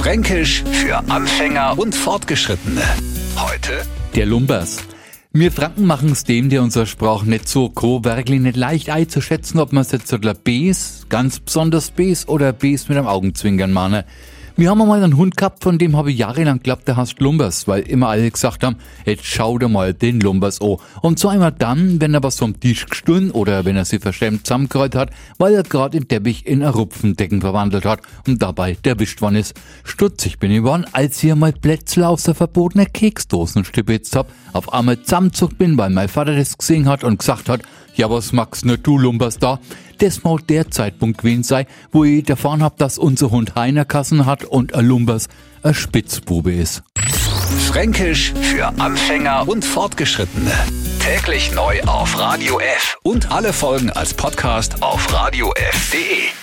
Fränkisch für Anfänger und Fortgeschrittene. Heute Der Lumbers. Wir Franken machen's dem, der unser Sprach nicht so grob, wirklich nicht leicht einzuschätzen, ob man's jetzt oder Bs, ganz besonders Bs oder Bs mit einem Augenzwinkern mahne. Wir haben einmal einen Hund gehabt, von dem habe ich jahrelang geglaubt, der heißt Lumbers, weil immer alle gesagt haben, jetzt schau dir mal den Lumbers an. Und so einmal dann, wenn er was vom Tisch gestohlen oder wenn er sie verschämt zusammengeräut hat, weil er gerade den Teppich in ein Rupfendecken verwandelt hat und dabei erwischt worden ist. Stutzig bin ich geworden, als ich mal Plätzle aus der verbotenen Keksdosen stibitzt hab, auf einmal zusammenzuckt bin, weil mein Vater das gesehen hat und gesagt hat, ja, was magst ne du, Lumbers, da? Das mal der Zeitpunkt gewesen sei, wo ich erfahren hab, dass unser Hund Heiner Kassen hat und ein Lumbers ein Spitzbube ist. Fränkisch für Anfänger und Fortgeschrittene. Täglich neu auf Radio F und alle Folgen als Podcast auf radiof.de.